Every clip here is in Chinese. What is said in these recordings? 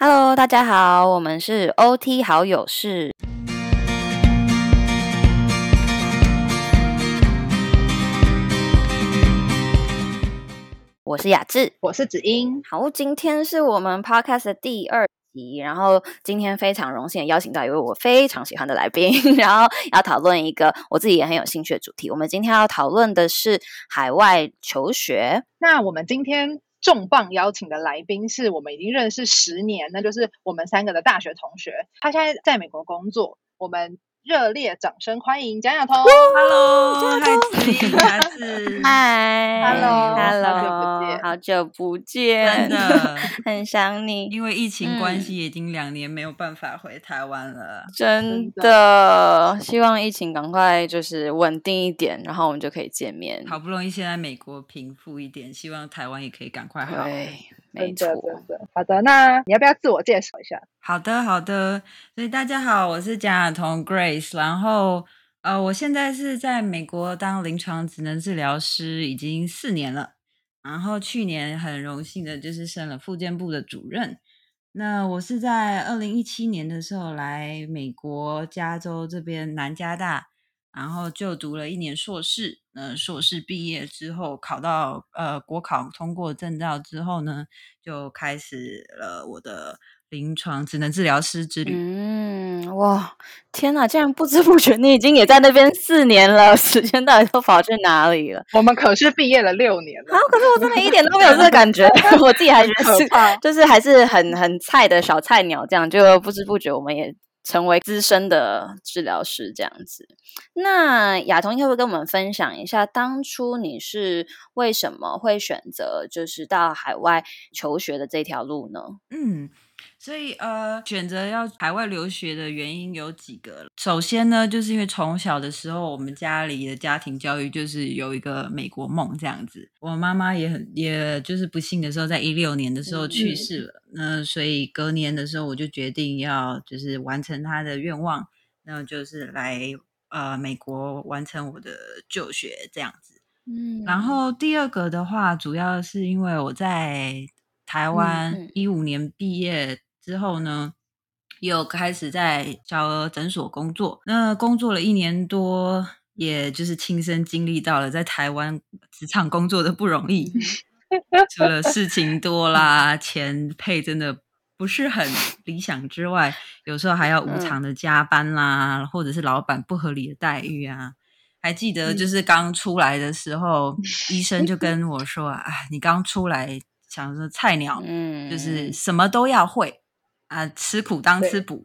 Hello，大家好，我们是 OT 好友室。我是雅致，我是子英。好，今天是我们 Podcast 的第二集，然后今天非常荣幸邀请到一位我非常喜欢的来宾，然后要讨论一个我自己也很有兴趣的主题。我们今天要讨论的是海外求学。那我们今天。重磅邀请的来宾是我们已经认识十年，那就是我们三个的大学同学。他现在在美国工作，我们。热烈掌声欢迎蒋亚彤！Hello，嗨，Hello，Hello，好久不见，真的很想你。因为疫情关系，已经两年没有办法回台湾了，真的。希望疫情赶快就是稳定一点，然后我们就可以见面。好不容易现在美国平复一点，希望台湾也可以赶快好。没错，好的，那你要不要自我介绍一下？好的，好的。所以大家好，我是蒋雅彤 Grace，然后呃，我现在是在美国当临床职能治疗师，已经四年了。然后去年很荣幸的就是升了附件部的主任。那我是在二零一七年的时候来美国加州这边南加大。然后就读了一年硕士，呃，硕士毕业之后考到呃国考通过证照之后呢，就开始了我的临床职能治疗师之旅。嗯，哇，天哪！竟然不知不觉你已经也在那边四年了，时间到底都跑去哪里了？我们可是毕业了六年了，啊！可是我真的一点都没有这个感觉，我自己还觉得是，就是还是很很菜的小菜鸟，这样就不知不觉我们也。成为资深的治疗师这样子，那亚彤可不会跟我们分享一下，当初你是为什么会选择就是到海外求学的这条路呢？嗯。所以，呃，选择要海外留学的原因有几个。首先呢，就是因为从小的时候，我们家里的家庭教育就是有一个美国梦这样子。我妈妈也很，也就是不幸的时候，在一六年的时候去世了。那所以隔年的时候，我就决定要就是完成她的愿望，那就是来呃美国完成我的就学这样子。嗯，然后第二个的话，主要是因为我在台湾一五年毕业。之后呢，又开始在小儿诊所工作。那工作了一年多，也就是亲身经历到了在台湾职场工作的不容易。除了事情多啦，钱配真的不是很理想之外，有时候还要无偿的加班啦，或者是老板不合理的待遇啊。还记得就是刚出来的时候，医生就跟我说：“啊，你刚出来，想说菜鸟，嗯，就是什么都要会。”啊，吃苦当吃补，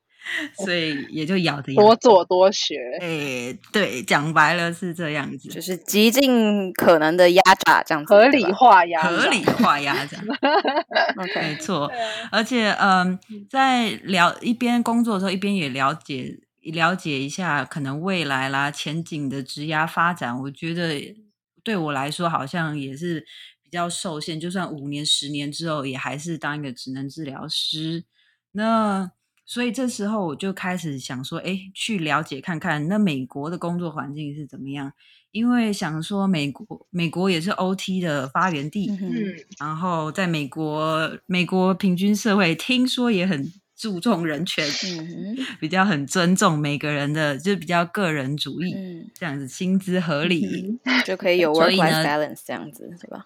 所以也就咬着多做多学。哎，对，讲白了是这样子，就是极尽可能的压榨，这样子合理化压，合理化压榨。OK，没错。而且，嗯，在聊一边工作的时候，一边也了解了解一下可能未来啦前景的职涯发展。我觉得对我来说，好像也是。比较受限，就算五年、十年之后，也还是当一个职能治疗师。那所以这时候我就开始想说，哎，去了解看看那美国的工作环境是怎么样。因为想说美国，美国也是 OT 的发源地，嗯，然后在美国，美国平均社会听说也很注重人权，嗯比较很尊重每个人的，就比较个人主义，嗯，这样子薪资合理就可以有 work-life balance 这样子，对吧？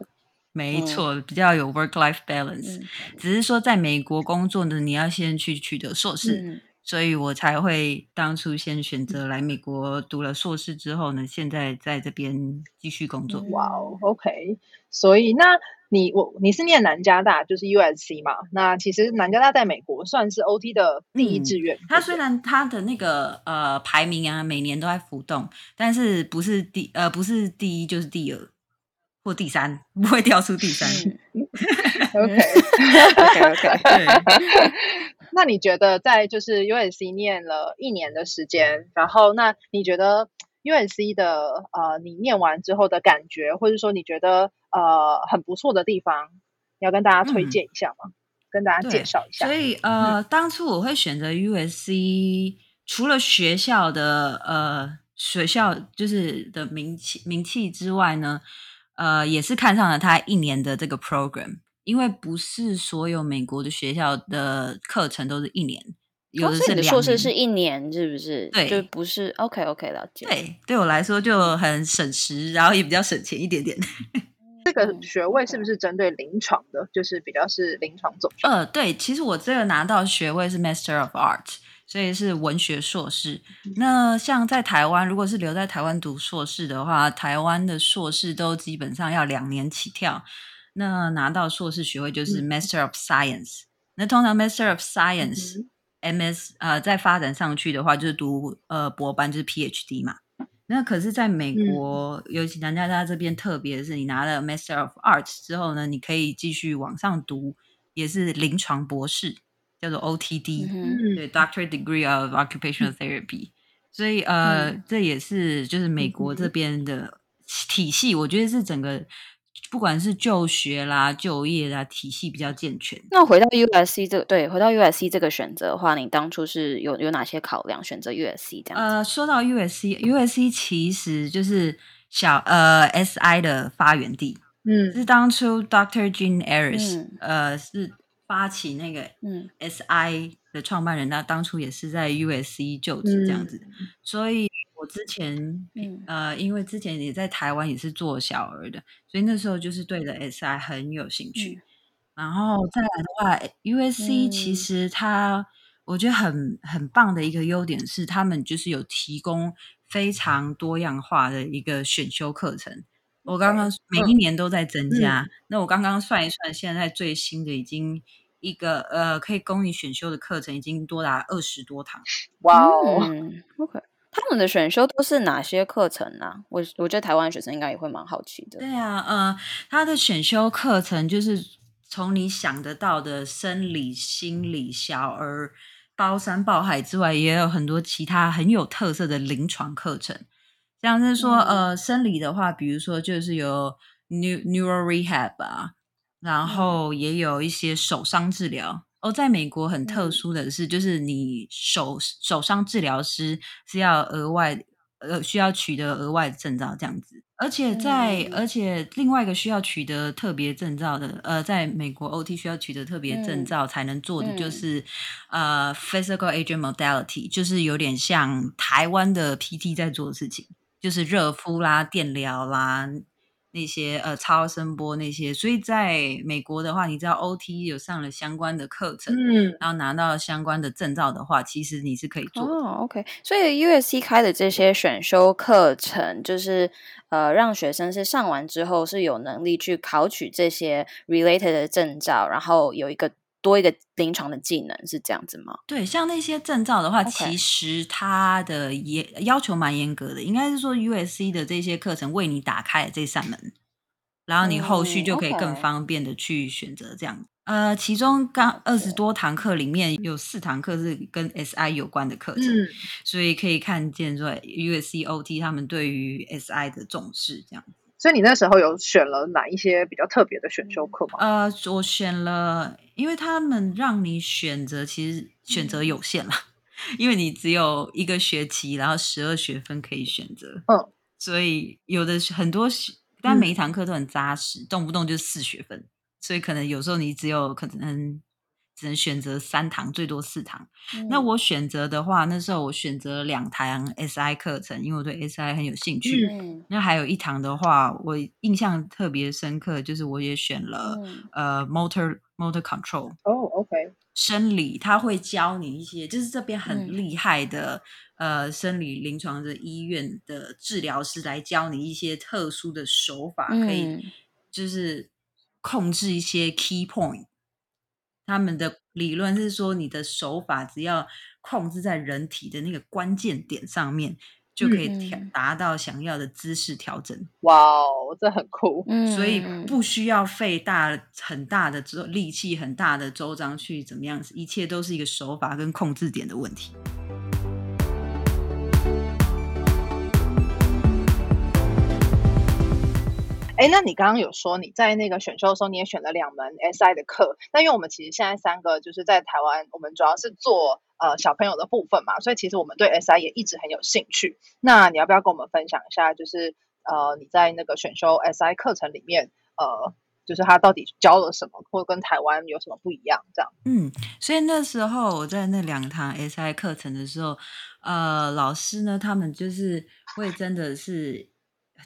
没错，比较有 work life balance。只是说，在美国工作呢，你要先去取得硕士，所以我才会当初先选择来美国读了硕士之后呢，现在在这边继续工作。哇哦，OK。所以，那你我你是念南加大，就是 USC 嘛？那其实南加大在美国算是 OT 的第一志愿。它虽然它的那个呃排名啊，每年都在浮动，但是不是第呃不是第一就是第二。或第三不会跳出第三。OK OK OK。那你觉得在就是 USC 念了一年的时间，然后那你觉得 USC 的呃，你念完之后的感觉，或者说你觉得呃很不错的地方，要跟大家推荐一下吗？跟大家介绍一下。所以呃，当初我会选择 USC，除了学校的呃学校就是的名气名气之外呢。呃，也是看上了他一年的这个 program，因为不是所有美国的学校的课程都是一年，有的是硕士是一年，是不是？对，就不是 OK OK 了解。对，对我来说就很省时，然后也比较省钱一点点。这个学位是不是针对临床的？就是比较是临床走向？呃，对，其实我这个拿到学位是 Master of Art，所以是文学硕士。那像在台湾，如果是留在台湾读硕士的话，台湾的硕士都基本上要两年起跳。那拿到硕士学位就是 Master of Science。那通常 Master of Science，MS 呃，在发展上去的话，就是读呃博班，就是 PhD 嘛。那可是在美国，尤其南加大这边，特别是你拿了 Master of Arts 之后呢，你可以继续往上读，也是临床博士，叫做 OTD，对，Doctor Degree of Occupational Therapy。所以呃，这也是就是美国这边的体系，我觉得是整个。不管是就学啦、就业啦，体系比较健全。那回到 USC 这个，对，回到 USC 这个选择的话，你当初是有有哪些考量选择 USC 这样？呃，说到 USC，USC 其实就是小呃 SI 的发源地，嗯，是当初 Doctor Jean Ayres，呃，是发起那个嗯。SI 的创办人，他当初也是在 USC 就职这样子，所以。我之前，嗯。呃，因为之前也在台湾也是做小儿的，所以那时候就是对的 SI 很有兴趣。然后再来的话，USC 其实它我觉得很很棒的一个优点是，他们就是有提供非常多样化的一个选修课程。我刚刚每一年都在增加，那我刚刚算一算，现在最新的已经一个呃可以供你选修的课程已经多达二十多堂。哇哦，OK。他们的选修都是哪些课程呢？我我觉得台湾学生应该也会蛮好奇的。对啊，呃，他的选修课程就是从你想得到的生理、心理、小儿、包山包海之外，也有很多其他很有特色的临床课程。像是说，呃，生理的话，比如说就是有 neural rehab 啊，然后也有一些手伤治疗。哦，在美国很特殊的是，就是你手手伤治疗师是要额外呃需要取得额外的证照这样子，而且在而且另外一个需要取得特别证照的，呃，在美国 OT 需要取得特别证照才能做的就是呃 physical agent modality，就是有点像台湾的 PT 在做的事情，就是热敷啦、电疗啦。那些呃超声波那些，所以在美国的话，你知道 OT 有上了相关的课程，嗯，然后拿到相关的证照的话，其实你是可以做哦。OK，所以 USC 开的这些选修课程，就是呃让学生是上完之后是有能力去考取这些 related 的证照，然后有一个。多一个临床的技能是这样子吗？对，像那些证照的话，其实它的严要求蛮严格的。应该是说 USC 的这些课程为你打开了这扇门，然后你后续就可以更方便的去选择这样。呃，其中刚二十多堂课里面有四堂课是跟 SI 有关的课程，所以可以看见说 USC OT 他们对于 SI 的重视这样。所以你那时候有选了哪一些比较特别的选修课吗？呃，我选了，因为他们让你选择，其实选择有限了，因为你只有一个学期，然后十二学分可以选择。嗯，所以有的很多，但每一堂课都很扎实，动不动就四学分，所以可能有时候你只有可能。只能选择三堂，最多四堂。那我选择的话，那时候我选择两堂 SI 课程，因为我对 SI 很有兴趣。那还有一堂的话，我印象特别深刻，就是我也选了呃 motor motor control。哦，OK，生理他会教你一些，就是这边很厉害的呃生理临床的医院的治疗师来教你一些特殊的手法，可以就是控制一些 key point。他们的理论是说，你的手法只要控制在人体的那个关键点上面，就可以调达到想要的姿势调整。哇哦，这很酷！所以不需要费大很大的周力气、很大的周章去怎么样，一切都是一个手法跟控制点的问题。哎，那你刚刚有说你在那个选修的时候，你也选了两门 SI 的课。那因为我们其实现在三个就是在台湾，我们主要是做呃小朋友的部分嘛，所以其实我们对 SI 也一直很有兴趣。那你要不要跟我们分享一下，就是呃你在那个选修 SI 课程里面，呃就是他到底教了什么，或跟台湾有什么不一样？这样。嗯，所以那时候我在那两堂 SI 课程的时候，呃，老师呢，他们就是会真的是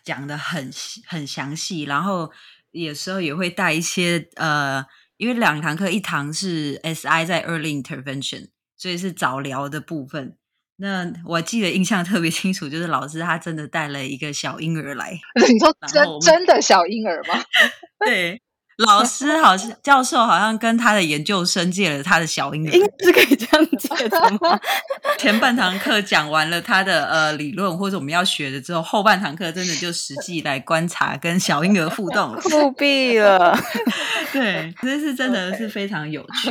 讲的很很详细，然后有时候也会带一些呃，因为两堂课，一堂是 SI 在 Early Intervention，所以是早疗的部分。那我记得印象特别清楚，就是老师他真的带了一个小婴儿来。你说真真的小婴儿吗？对，老师好像教授好像跟他的研究生借了他的小婴儿，是可以这样借的吗？前半堂课讲完了他的呃理论或者我们要学的之后，后半堂课真的就实际来观察跟小婴儿互动，复辟了。对，这是真的是非常有趣。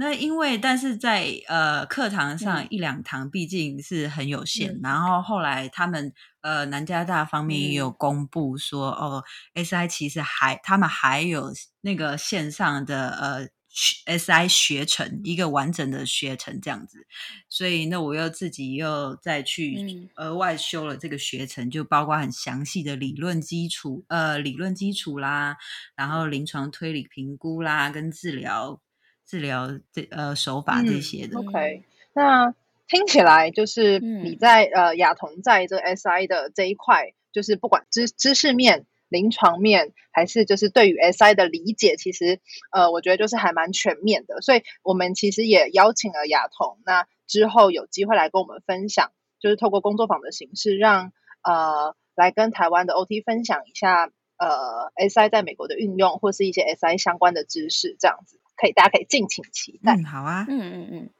那因为，但是在呃课堂上一两堂毕竟是很有限，然后后来他们呃南加大方面也有公布说，哦，SI 其实还他们还有那个线上的呃 SI 学程一个完整的学程这样子，所以那我又自己又再去额外修了这个学程，就包括很详细的理论基础呃理论基础啦，然后临床推理评估啦跟治疗。治疗这呃手法这些的，OK，那听起来就是你在呃亚彤在这 SI 的这一块，就是不管知知识面、临床面，还是就是对于 SI 的理解，其实呃我觉得就是还蛮全面的。所以我们其实也邀请了亚彤，那之后有机会来跟我们分享，就是透过工作坊的形式，让呃来跟台湾的 OT 分享一下呃 SI 在美国的运用，或是一些 SI 相关的知识，这样子。可以，大家可以敬请期待。嗯，好啊。嗯嗯嗯。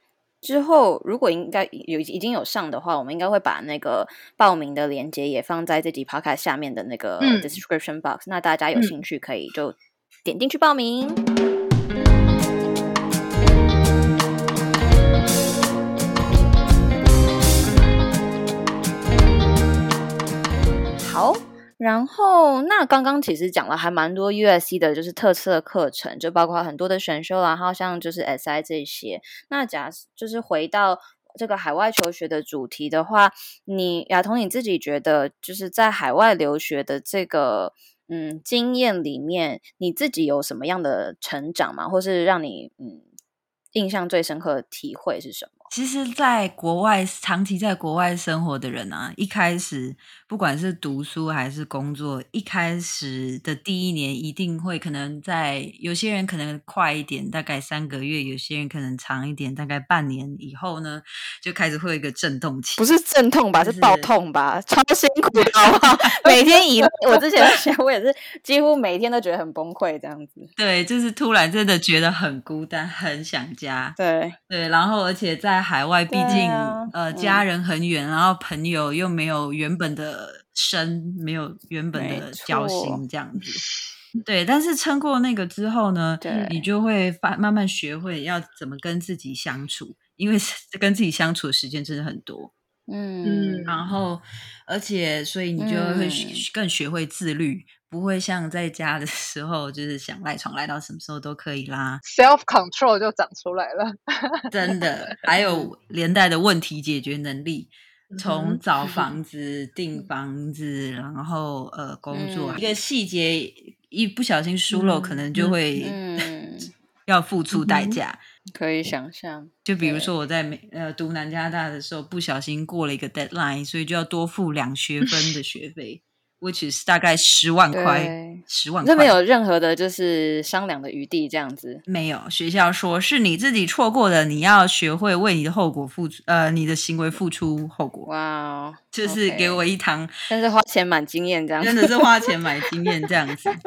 之后如果应该有已经有上的话，我们应该会把那个报名的链接也放在这集 podcast 下面的那个 description box。那大家有兴趣可以就点进去报名。好。然后，那刚刚其实讲了还蛮多 USC 的，就是特色课程，就包括很多的选修然后像就是 SI 这些。那假就是回到这个海外求学的主题的话，你亚彤你自己觉得，就是在海外留学的这个嗯经验里面，你自己有什么样的成长吗？或是让你嗯印象最深刻的体会是什么？其实，在国外长期在国外生活的人啊，一开始不管是读书还是工作，一开始的第一年一定会可能在有些人可能快一点，大概三个月；有些人可能长一点，大概半年以后呢，就开始会有一个阵痛期。不是阵痛吧？是爆痛吧？超辛苦的，每天以我之前我也是几乎每天都觉得很崩溃这样子。对，就是突然真的觉得很孤单，很想家。对对，然后而且在海外，毕竟呃家人很远，然后朋友又没有原本的深，没有原本的交心，这样子。对，但是撑过那个之后呢，你就会发慢慢学会要怎么跟自己相处，因为跟自己相处的时间真的很多。嗯，然后而且所以你就会更学会自律。不会像在家的 时候，就是想赖床赖到什么时候都可以啦。Self control 就长出来了，真的。还有连带的问题解决能力，从找房子、订房子，然后呃工作，一个细节一不小心疏漏，可能就会 要付出代价。可以想象，就比如说我在美呃读南加大的时候，不小心过了一个 deadline，所以就要多付两学分的学费。Which is 大概十万块，十万块，这没有任何的，就是商量的余地，这样子没有。学校说是你自己错过的，你要学会为你的后果付出，呃，你的行为付出后果。哇，就是给我一堂，但是花钱买经验，这样真的是花钱买经验这样子。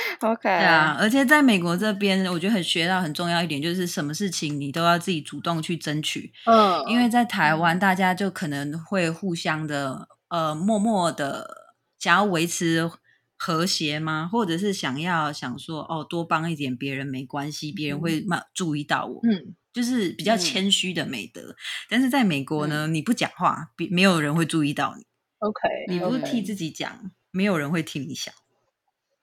OK，对啊，而且在美国这边，我觉得很学到很重要一点，就是什么事情你都要自己主动去争取。嗯，因为在台湾，大家就可能会互相的，呃，默默的。想要维持和谐吗？或者是想要想说哦，多帮一点别人没关系，别人会慢注意到我，嗯，就是比较谦虚的美德。但是在美国呢，你不讲话，比没有人会注意到你。OK，你不替自己讲，没有人会替你想。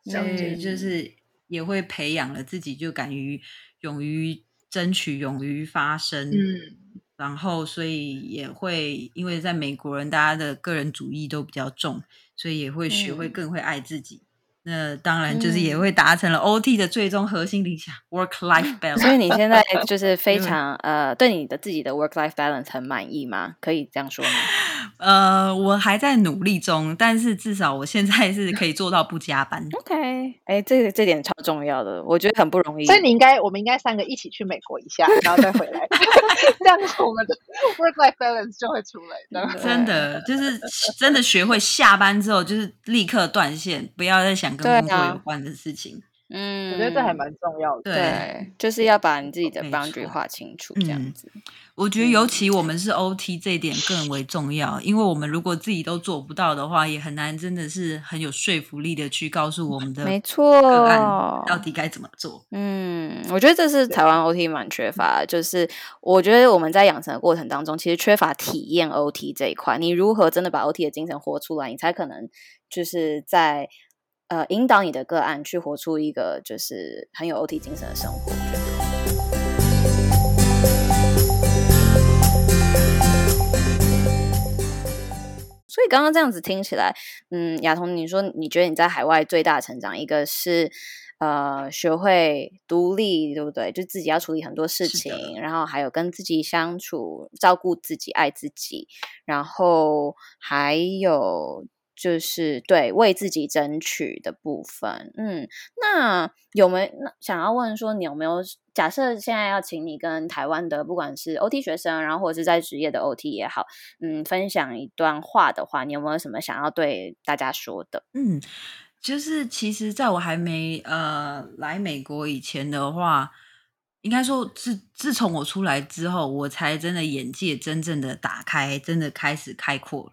所以就是也会培养了自己，就敢于勇于争取，勇于发声。嗯。然后，所以也会因为在美国人，大家的个人主义都比较重，所以也会学会更会爱自己。那当然就是也会达成了 OT 的最终核心理想 work life balance。所以你现在就是非常呃，对你的自己的 work life balance 很满意吗？可以这样说吗？呃，我还在努力中，但是至少我现在是可以做到不加班。OK，哎，这个这点超重要的，我觉得很不容易。所以你应该，我们应该三个一起去美国一下，然后再回来，这样子我们的 work life balance 就会出来。真的，就是真的学会下班之后就是立刻断线，不要再想。跟工作有关的事情，嗯，我觉得这还蛮重要的。对，就是要把你自己的 boundary 画清楚，这样子。我觉得尤其我们是 OT 这一点更为重要，因为我们如果自己都做不到的话，也很难真的是很有说服力的去告诉我们的没错个案到底该怎么做。嗯，我觉得这是台湾 OT 蛮缺乏，就是我觉得我们在养成的过程当中，其实缺乏体验 OT 这一块。你如何真的把 OT 的精神活出来，你才可能就是在。呃，引导你的个案去活出一个就是很有 OT 精神的生活。所以刚刚这样子听起来，嗯，亚彤，你说你觉得你在海外最大成长，一个是呃学会独立，对不对？就自己要处理很多事情，然后还有跟自己相处、照顾自己、爱自己，然后还有。就是对为自己争取的部分，嗯，那有没那想要问说，你有没有假设现在要请你跟台湾的不管是 OT 学生，然后或者是在职业的 OT 也好，嗯，分享一段话的话，你有没有什么想要对大家说的？嗯，就是其实在我还没呃来美国以前的话，应该说自自从我出来之后，我才真的眼界真正的打开，真的开始开阔。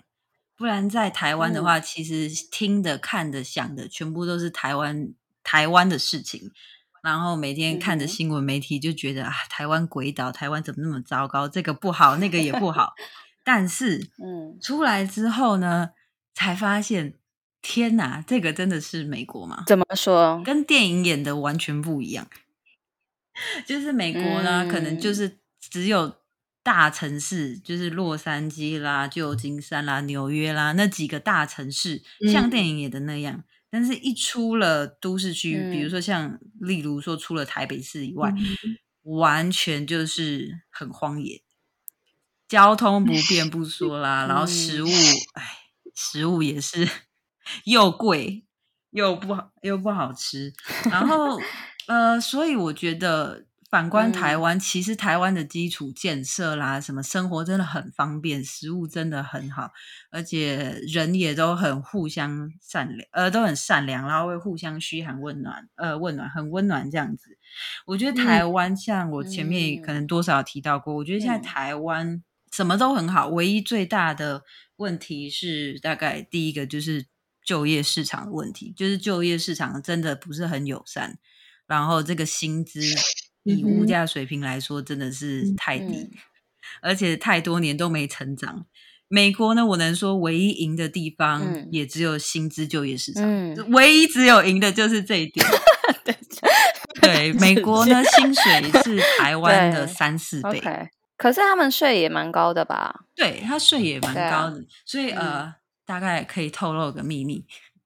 不然在台湾的话，其实听的、看的、想的，全部都是台湾台湾的事情。然后每天看着新闻媒体，就觉得啊，台湾鬼岛，台湾怎么那么糟糕？这个不好，那个也不好。但是，嗯，出来之后呢，才发现，天哪，这个真的是美国吗？怎么说？跟电影演的完全不一样。就是美国呢，可能就是只有。大城市就是洛杉矶啦、旧金山啦、纽约啦，那几个大城市像电影演的那样。但是，一出了都市区，比如说像，例如说出了台北市以外，完全就是很荒野，交通不便不 说啦，然后食物，哎，食物也是又贵又不好又不好吃。然后，呃，所以我觉得。反观台湾，其实台湾的基础建设啦，什么生活真的很方便，食物真的很好，而且人也都很互相善良，呃，都很善良，然后会互相嘘寒问暖，呃，温暖很温暖这样子。我觉得台湾像我前面可能多少提到过，我觉得现在台湾什么都很好，唯一最大的问题是大概第一个就是就业市场的问题，就是就业市场真的不是很友善，然后这个薪资。以物价水平来说，真的是太低，而且太多年都没成长。美国呢，我能说唯一赢的地方，也只有薪资就业市场，唯一只有赢的就是这一点。对，美国呢，薪水是台湾的三四倍，可是他们税也蛮高的吧？对他税也蛮高的，所以呃，大概可以透露个秘密。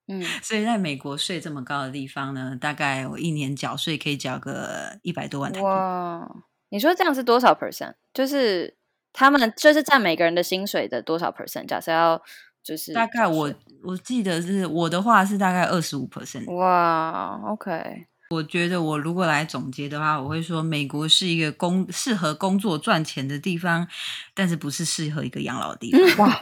嗯，所以在美国税这么高的地方呢，大概我一年缴税可以缴个一百多万台币。哇，你说这样是多少 percent？就是他们就是占每个人的薪水的多少 percent？假设要就是大概我我记得是我的话是大概二十五 percent。哇，OK。我觉得我如果来总结的话，我会说美国是一个工适合工作赚钱的地方，但是不是适合一个养老的地方。哇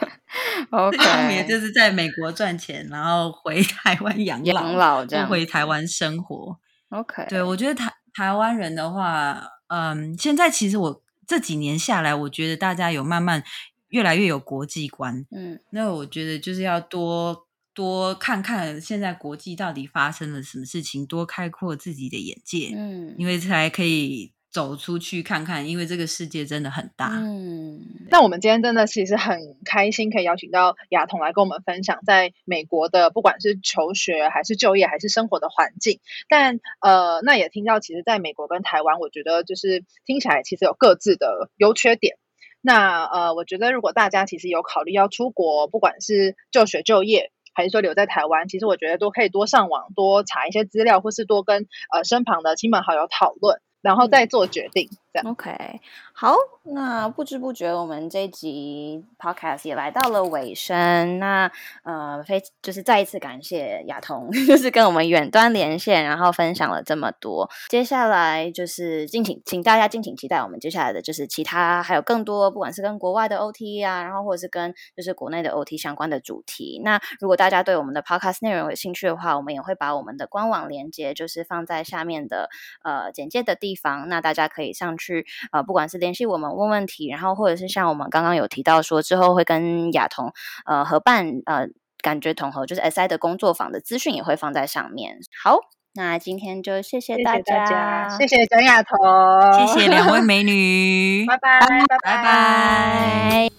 OK，也就是在美国赚钱，然后回台湾养老，养老这样回台湾生活。OK，对我觉得台台湾人的话，嗯，现在其实我这几年下来，我觉得大家有慢慢越来越有国际观。嗯，那我觉得就是要多。多看看现在国际到底发生了什么事情，多开阔自己的眼界，嗯，因为才可以走出去看看，因为这个世界真的很大，嗯。那我们今天真的其实很开心，可以邀请到雅彤来跟我们分享在美国的不管是求学还是就业还是生活的环境。但呃，那也听到其实在美国跟台湾，我觉得就是听起来其实有各自的优缺点。那呃，我觉得如果大家其实有考虑要出国，不管是就学就业。还是说留在台湾，其实我觉得都可以多上网多查一些资料，或是多跟呃身旁的亲朋好友讨论。然后再做决定，OK。好，那不知不觉我们这集 Podcast 也来到了尾声。那呃，非就是再一次感谢亚彤，就是跟我们远端连线，然后分享了这么多。接下来就是敬请请大家敬请期待我们接下来的就是其他还有更多，不管是跟国外的 OT 啊，然后或者是跟就是国内的 OT 相关的主题。那如果大家对我们的 Podcast 内容有兴趣的话，我们也会把我们的官网连接就是放在下面的呃简介的地方。那大家可以上去呃，不管是联系我们问问题，然后或者是像我们刚刚有提到说之后会跟亚彤呃合办呃感觉统合，就是 SI 的工作坊的资讯也会放在上面。好，那今天就谢谢大家，谢谢蒋亚彤，谢谢两位美女，拜拜，拜拜。